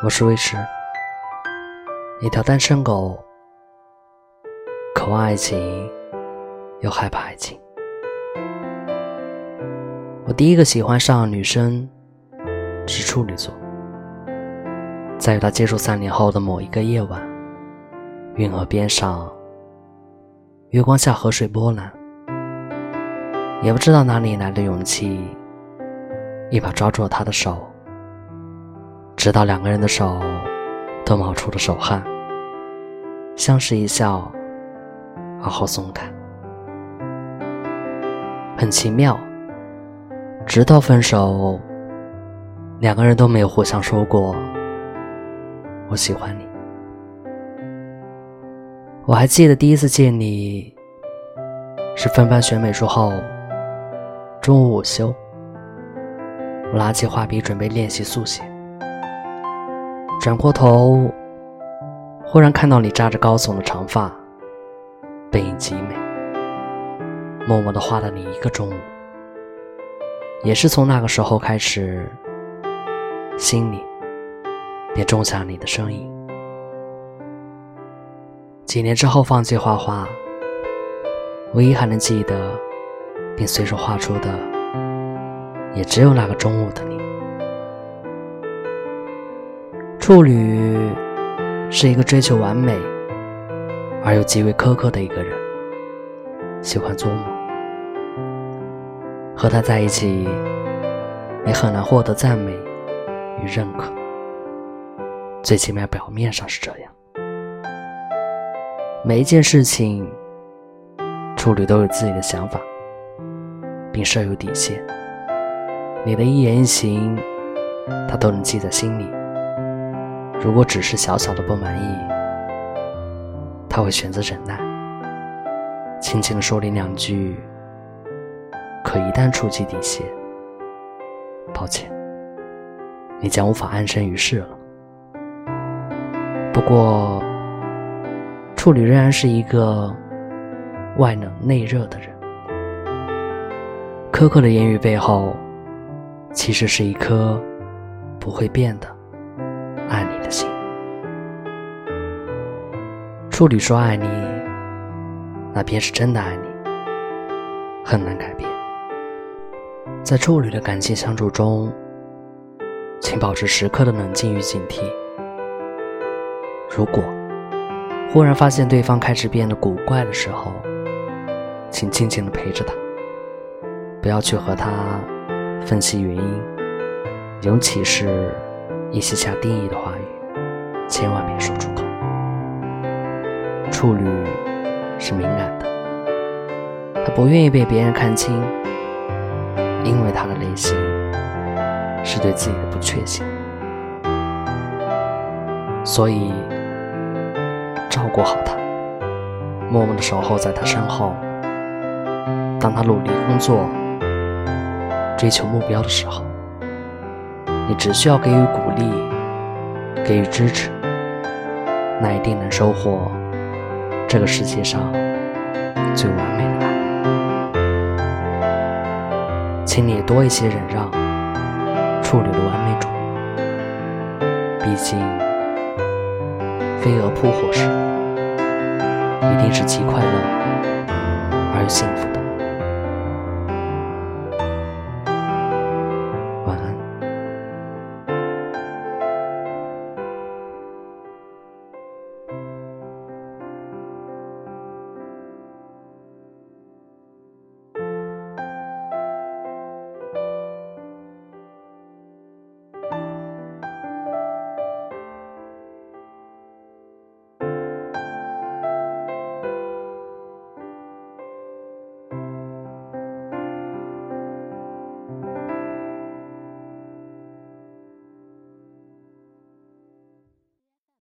我是魏迟，一条单身狗，渴望爱情，又害怕爱情。我第一个喜欢上女生是处女座，在与她接触三年后的某一个夜晚，运河边上，月光下河水波澜，也不知道哪里来的勇气，一把抓住了她的手。直到两个人的手都冒出了手汗，相视一笑，而后松开。很奇妙，直到分手，两个人都没有互相说过“我喜欢你”。我还记得第一次见你，是分班选美术后，中午午休，我拿起画笔准备练习速写。转过头，忽然看到你扎着高耸的长发，背影极美，默默的画了你一个中午。也是从那个时候开始，心里便种下你的身影。几年之后放弃画画，唯一还能记得并随手画出的，也只有那个中午的你。处女是一个追求完美而又极为苛刻的一个人，喜欢做梦。和他在一起，你很难获得赞美与认可，最起码表面上是这样。每一件事情，处女都有自己的想法，并设有底线。你的一言一行，他都能记在心里。如果只是小小的不满意，他会选择忍耐，轻轻的说你两句。可一旦触及底线，抱歉，你将无法安身于世了。不过，处女仍然是一个外冷内热的人，苛刻的言语背后，其实是一颗不会变的。爱你处女说爱你，那便是真的爱你，很难改变。在处女的感情相处中，请保持时刻的冷静与警惕。如果忽然发现对方开始变得古怪的时候，请静静的陪着他，不要去和他分析原因，尤其是。一些下定义的话语，千万。处女是敏感的，她不愿意被别人看清，因为她的内心是对自己的不确信。所以，照顾好她，默默的守候在她身后。当她努力工作、追求目标的时候。你只需要给予鼓励，给予支持，那一定能收获这个世界上最完美的爱。请你多一些忍让，处女的完美主义。毕竟，飞蛾扑火时，一定是既快乐而又幸福的。